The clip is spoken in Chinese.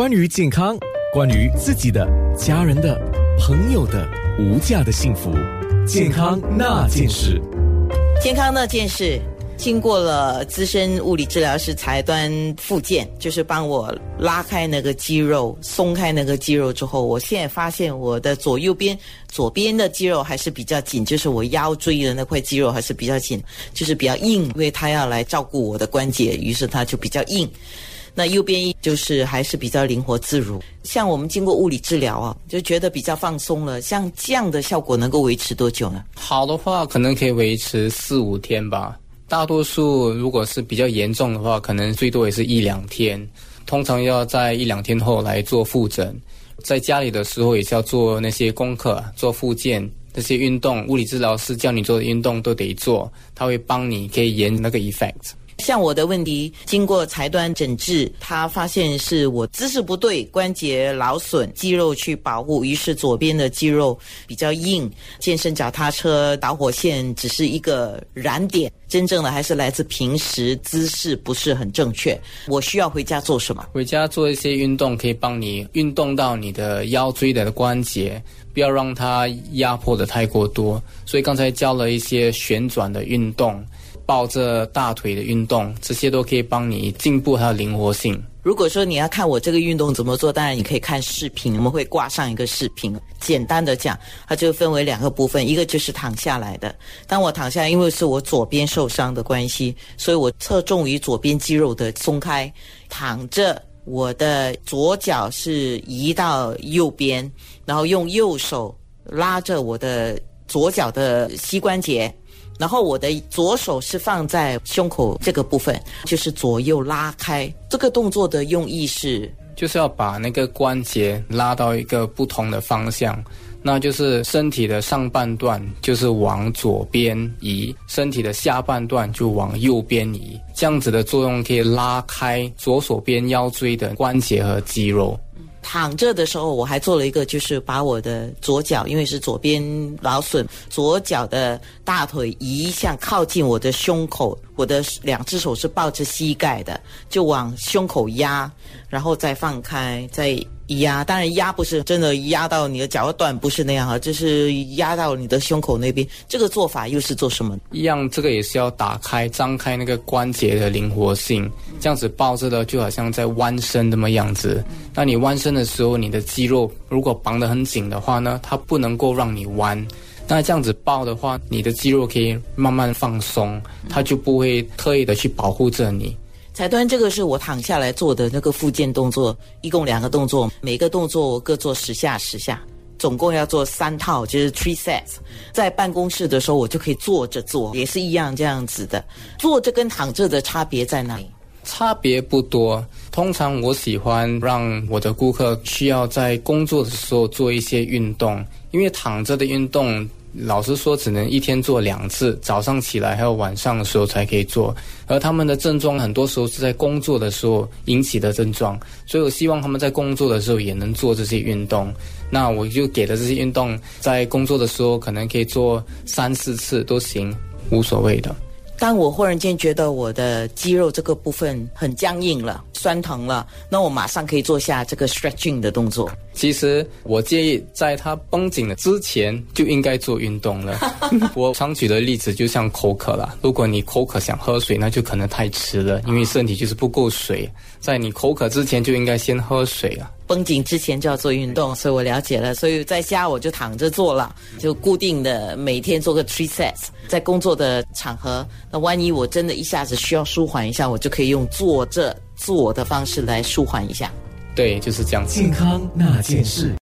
关于健康，关于自己的、家人的、朋友的无价的幸福，健康那件事。健康那件事，经过了资深物理治疗师才端复健，就是帮我拉开那个肌肉、松开那个肌肉之后，我现在发现我的左右边，左边的肌肉还是比较紧，就是我腰椎的那块肌肉还是比较紧，就是比较硬，因为他要来照顾我的关节，于是他就比较硬。那右边就是还是比较灵活自如，像我们经过物理治疗啊，就觉得比较放松了。像这样的效果能够维持多久呢？好的话，可能可以维持四五天吧。大多数如果是比较严重的话，可能最多也是一两天。通常要在一两天后来做复诊。在家里的时候也是要做那些功课，做复健，这些运动，物理治疗师叫你做的运动都得做，他会帮你可以延那个 effect。像我的问题，经过裁端诊治，他发现是我姿势不对，关节劳损，肌肉去保护，于是左边的肌肉比较硬。健身脚踏车导火线只是一个燃点，真正的还是来自平时姿势不是很正确。我需要回家做什么？回家做一些运动，可以帮你运动到你的腰椎的关节，不要让它压迫的太过多。所以刚才教了一些旋转的运动。抱着大腿的运动，这些都可以帮你进步还有灵活性。如果说你要看我这个运动怎么做，当然你可以看视频，我们会挂上一个视频。简单的讲，它就分为两个部分，一个就是躺下来的。当我躺下来，因为是我左边受伤的关系，所以我侧重于左边肌肉的松开。躺着，我的左脚是移到右边，然后用右手拉着我的左脚的膝关节。然后我的左手是放在胸口这个部分，就是左右拉开。这个动作的用意是，就是要把那个关节拉到一个不同的方向，那就是身体的上半段就是往左边移，身体的下半段就往右边移。这样子的作用可以拉开左手边腰椎的关节和肌肉。躺着的时候，我还做了一个，就是把我的左脚，因为是左边劳损，左脚的大腿移向靠近我的胸口，我的两只手是抱着膝盖的，就往胸口压，然后再放开，再。压，当然压不是真的压到你的脚断，不是那样哈，就是压到你的胸口那边。这个做法又是做什么？一样，这个也是要打开、张开那个关节的灵活性。这样子抱着的，就好像在弯身那么样子。那你弯身的时候，你的肌肉如果绑得很紧的话呢，它不能够让你弯。那这样子抱的话，你的肌肉可以慢慢放松，它就不会特意的去保护着你。彩端，这个是我躺下来做的那个复健动作，一共两个动作，每个动作我各做十下十下，总共要做三套，就是 three sets。在办公室的时候，我就可以坐着做，也是一样这样子的。坐着跟躺着的差别在哪里？差别不多。通常我喜欢让我的顾客需要在工作的时候做一些运动，因为躺着的运动。老实说，只能一天做两次，早上起来还有晚上的时候才可以做。而他们的症状很多时候是在工作的时候引起的症状，所以我希望他们在工作的时候也能做这些运动。那我就给了这些运动，在工作的时候可能可以做三四次都行，无所谓的。当我忽然间觉得我的肌肉这个部分很僵硬了、酸疼了，那我马上可以做下这个 stretching 的动作。其实我建议在它绷紧了之前就应该做运动了。我常举的例子就像口渴了，如果你口渴想喝水，那就可能太迟了，因为身体就是不够水。在你口渴之前就应该先喝水了。绷紧之前就要做运动，所以我了解了。所以在家我就躺着做了，就固定的每天做个 three sets。在工作的场合，那万一我真的一下子需要舒缓一下，我就可以用坐着做的方式来舒缓一下。对，就是这样。健康那件事。